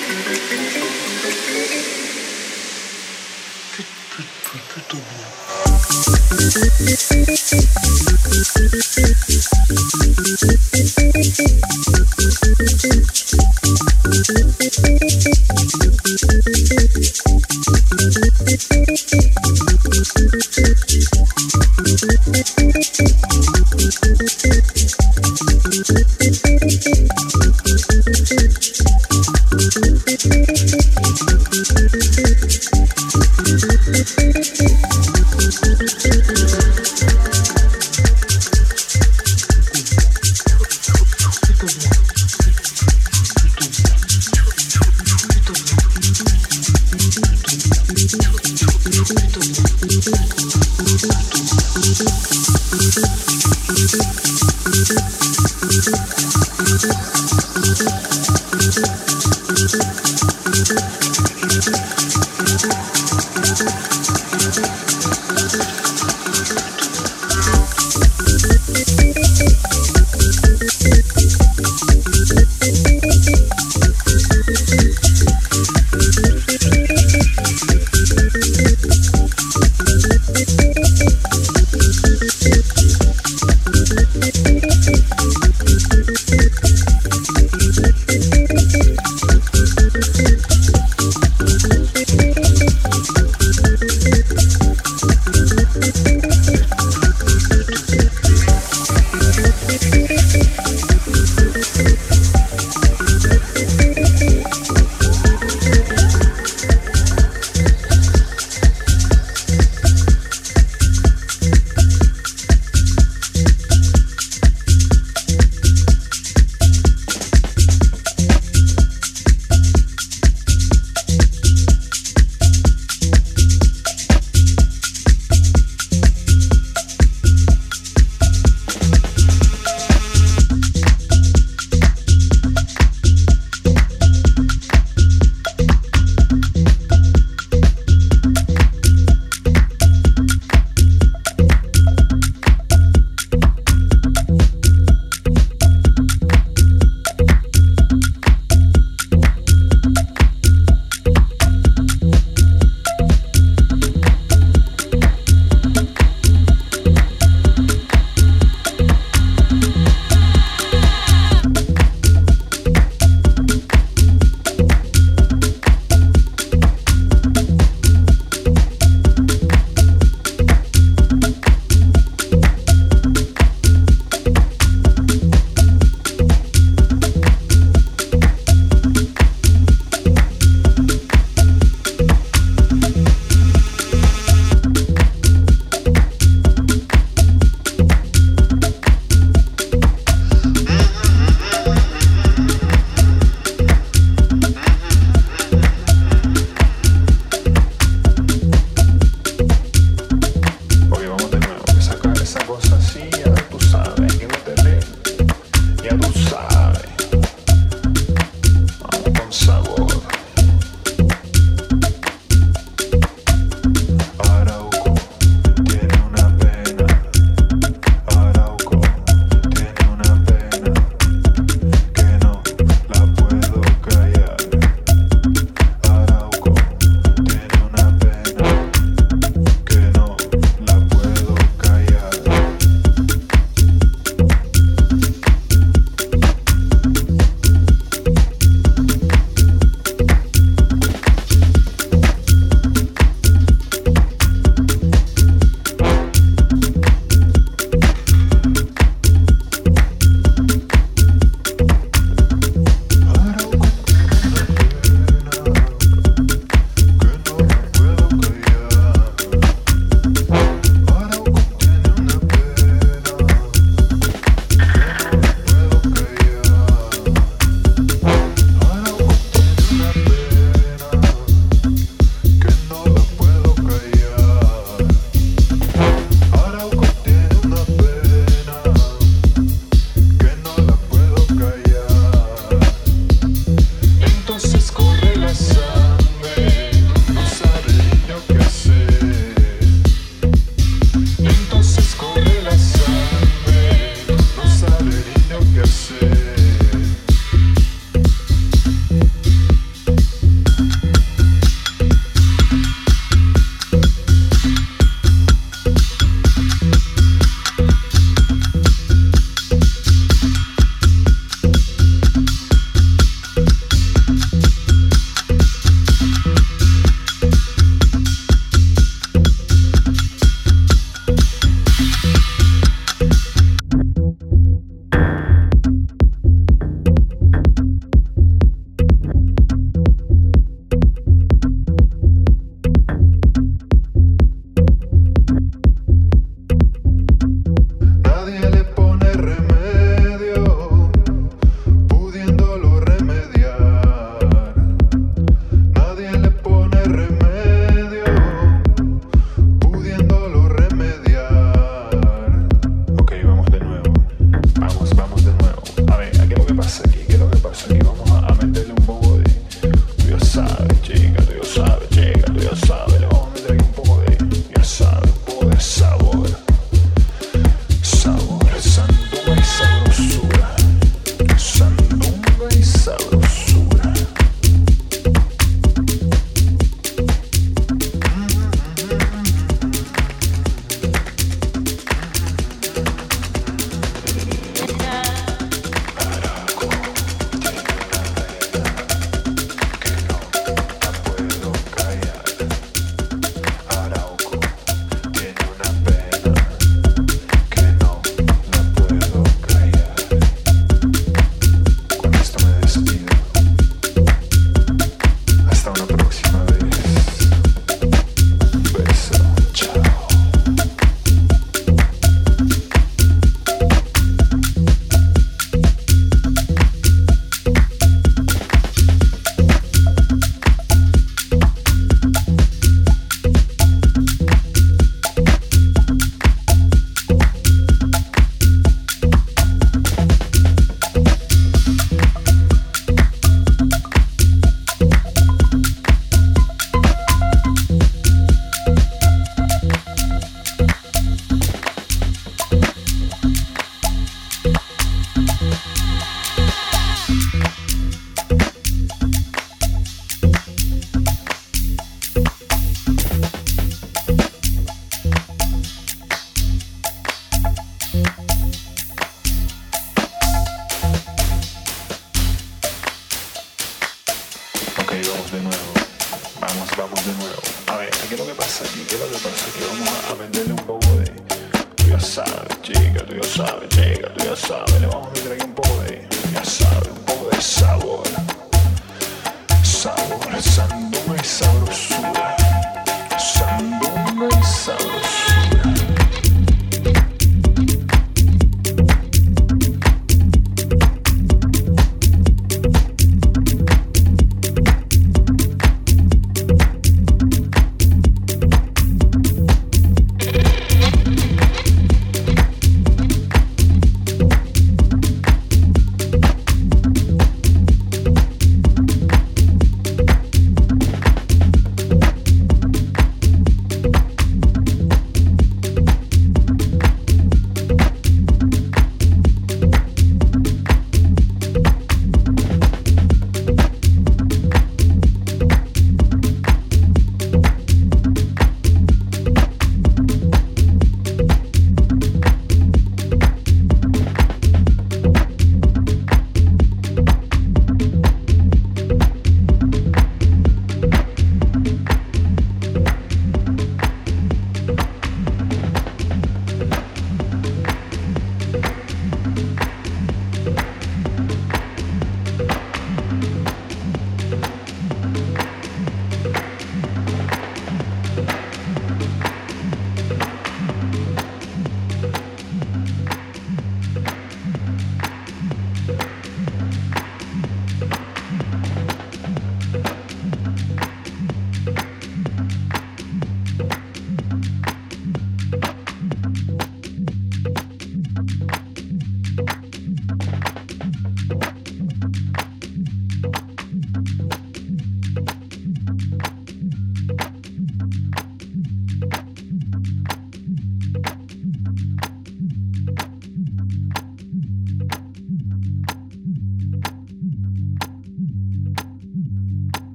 Thank you.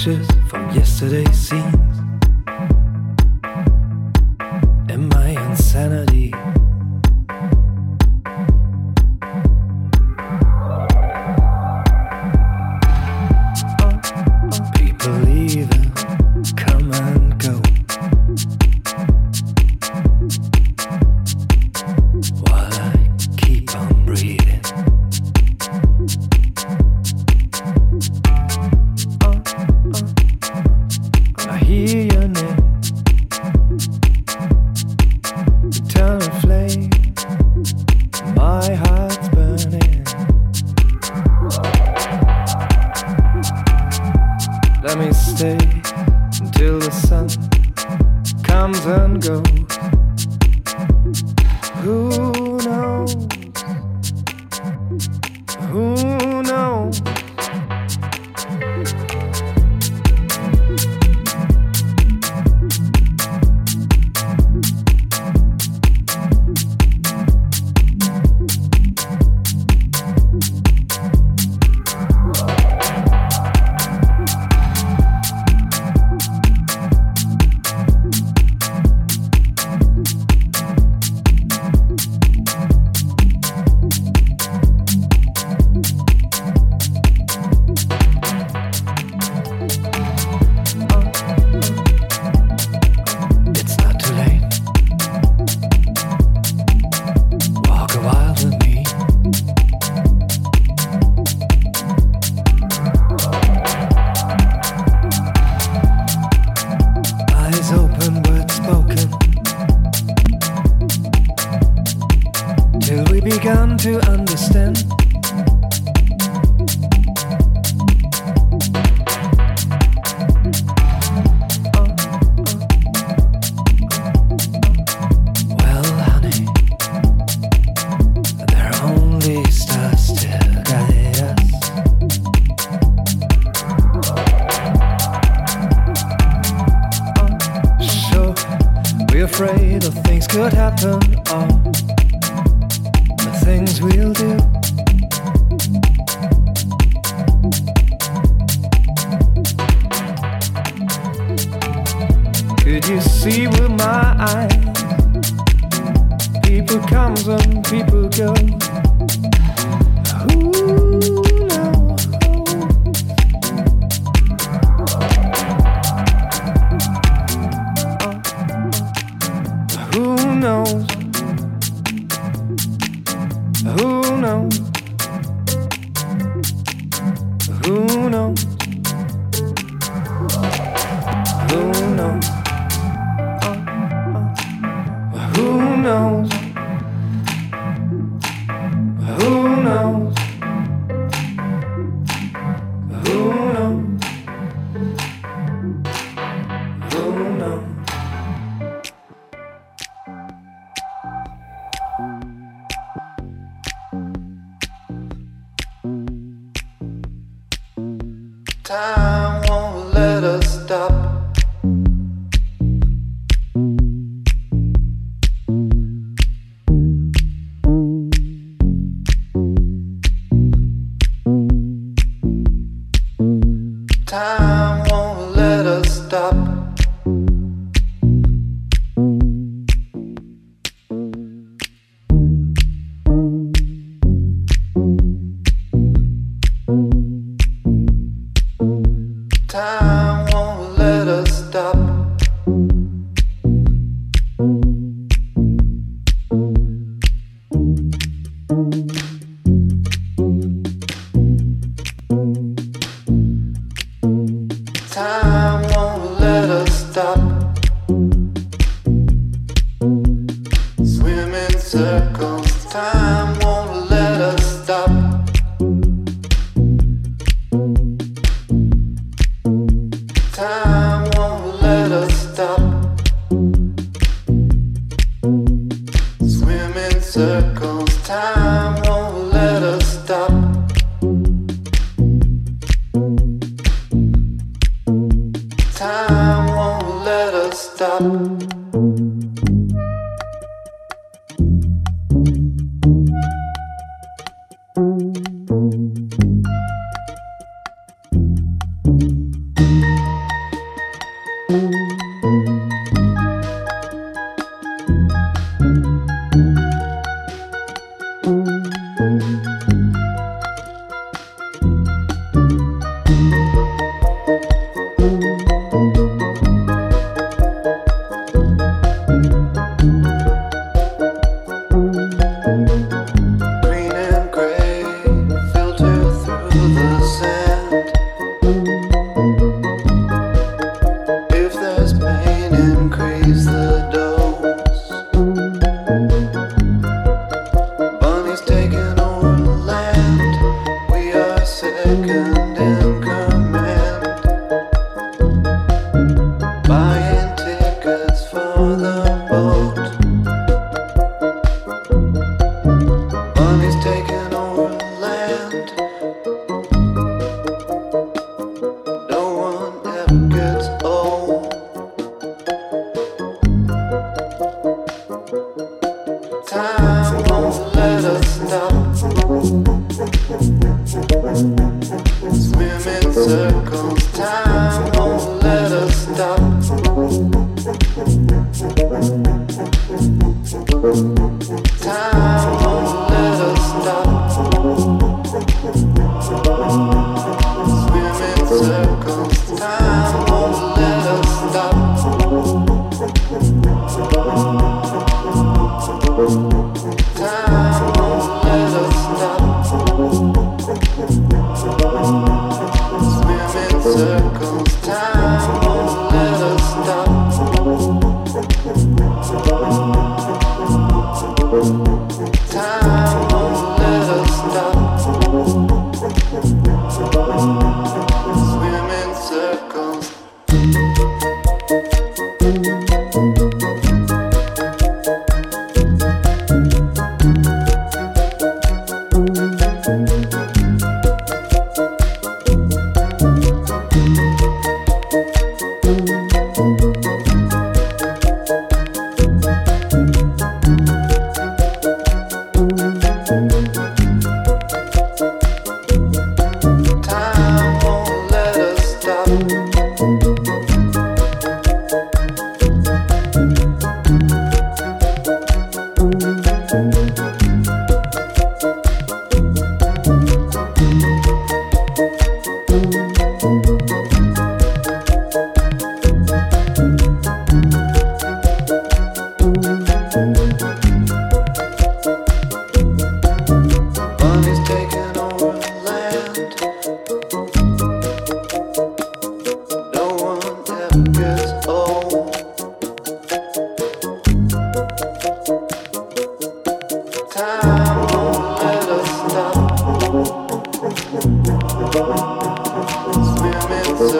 pictures from yesterday's scene.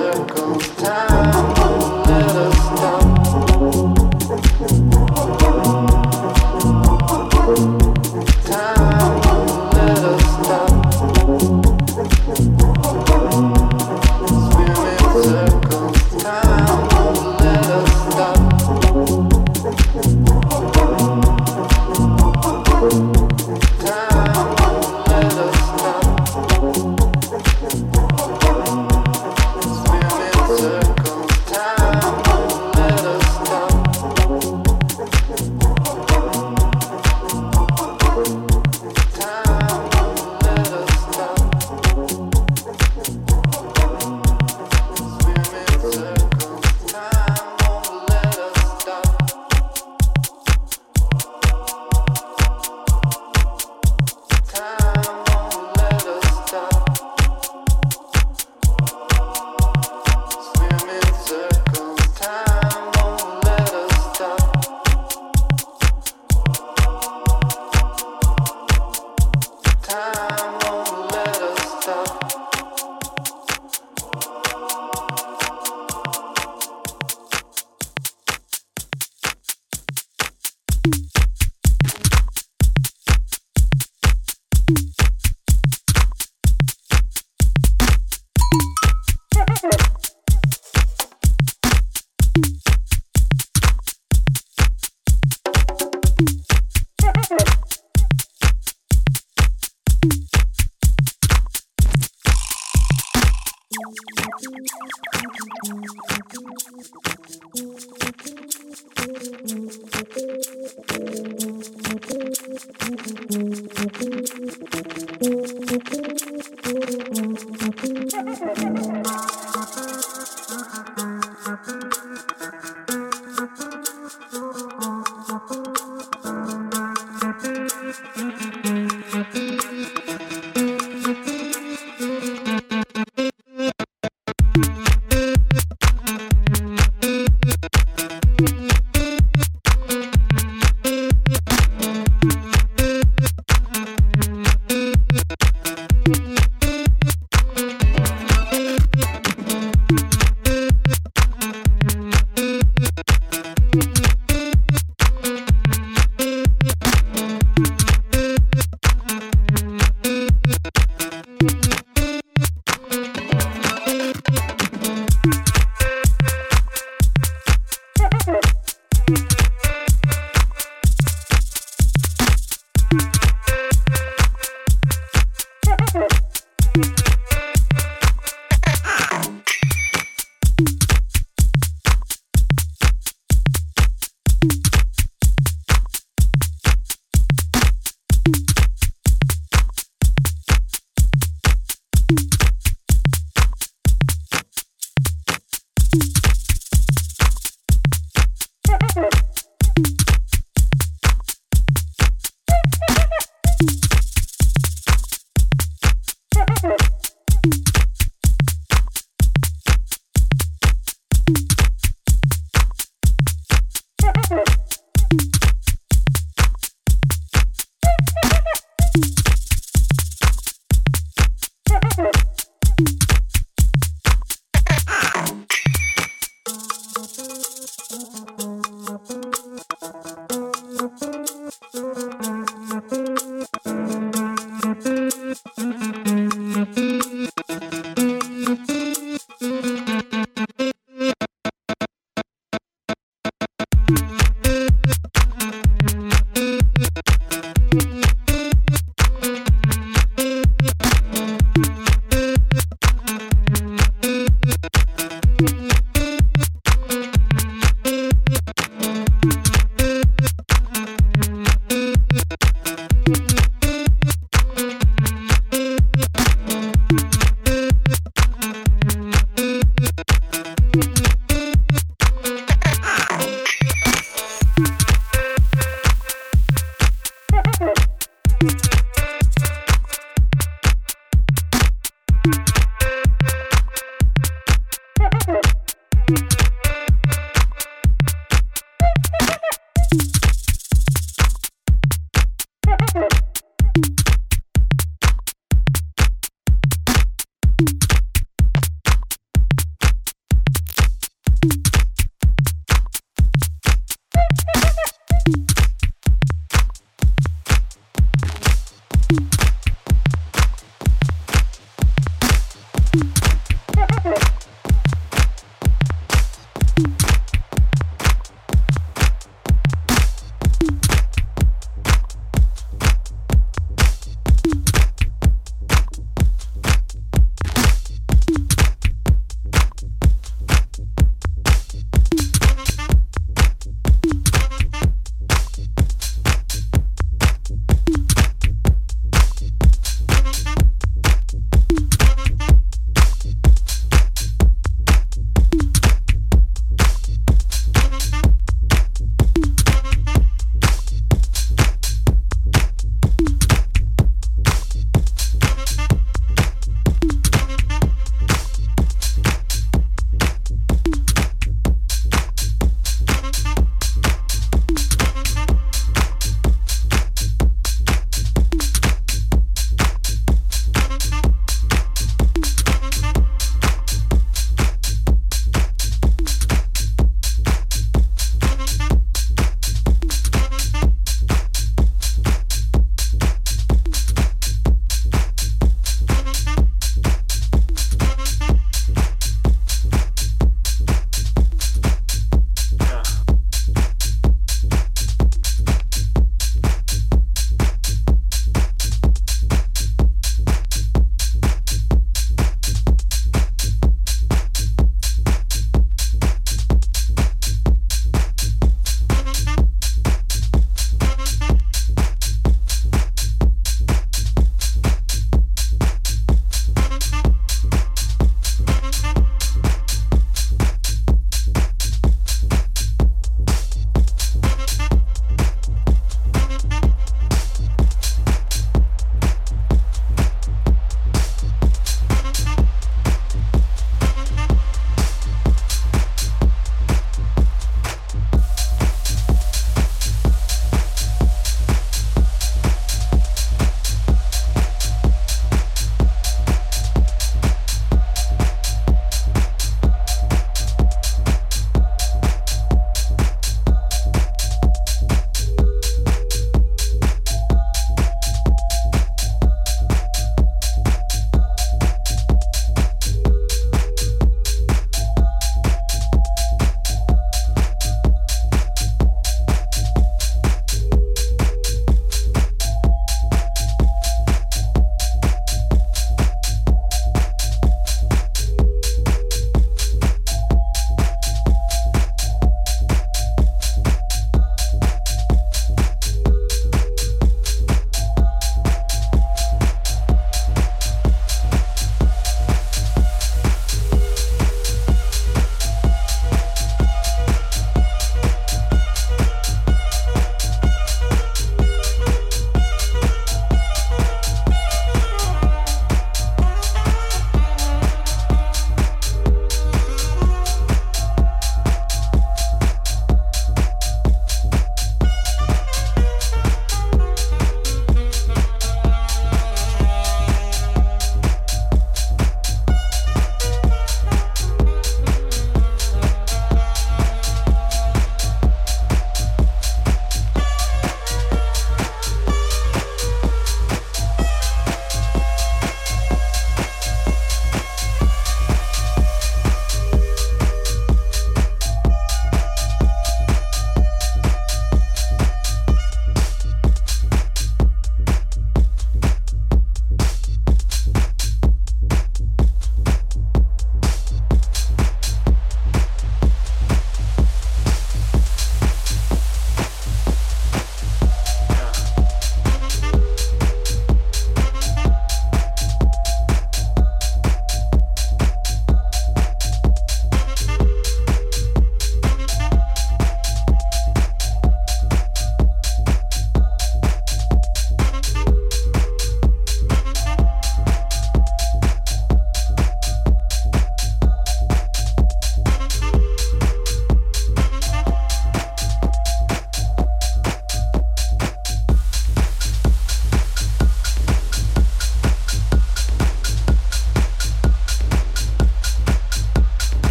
Circle time.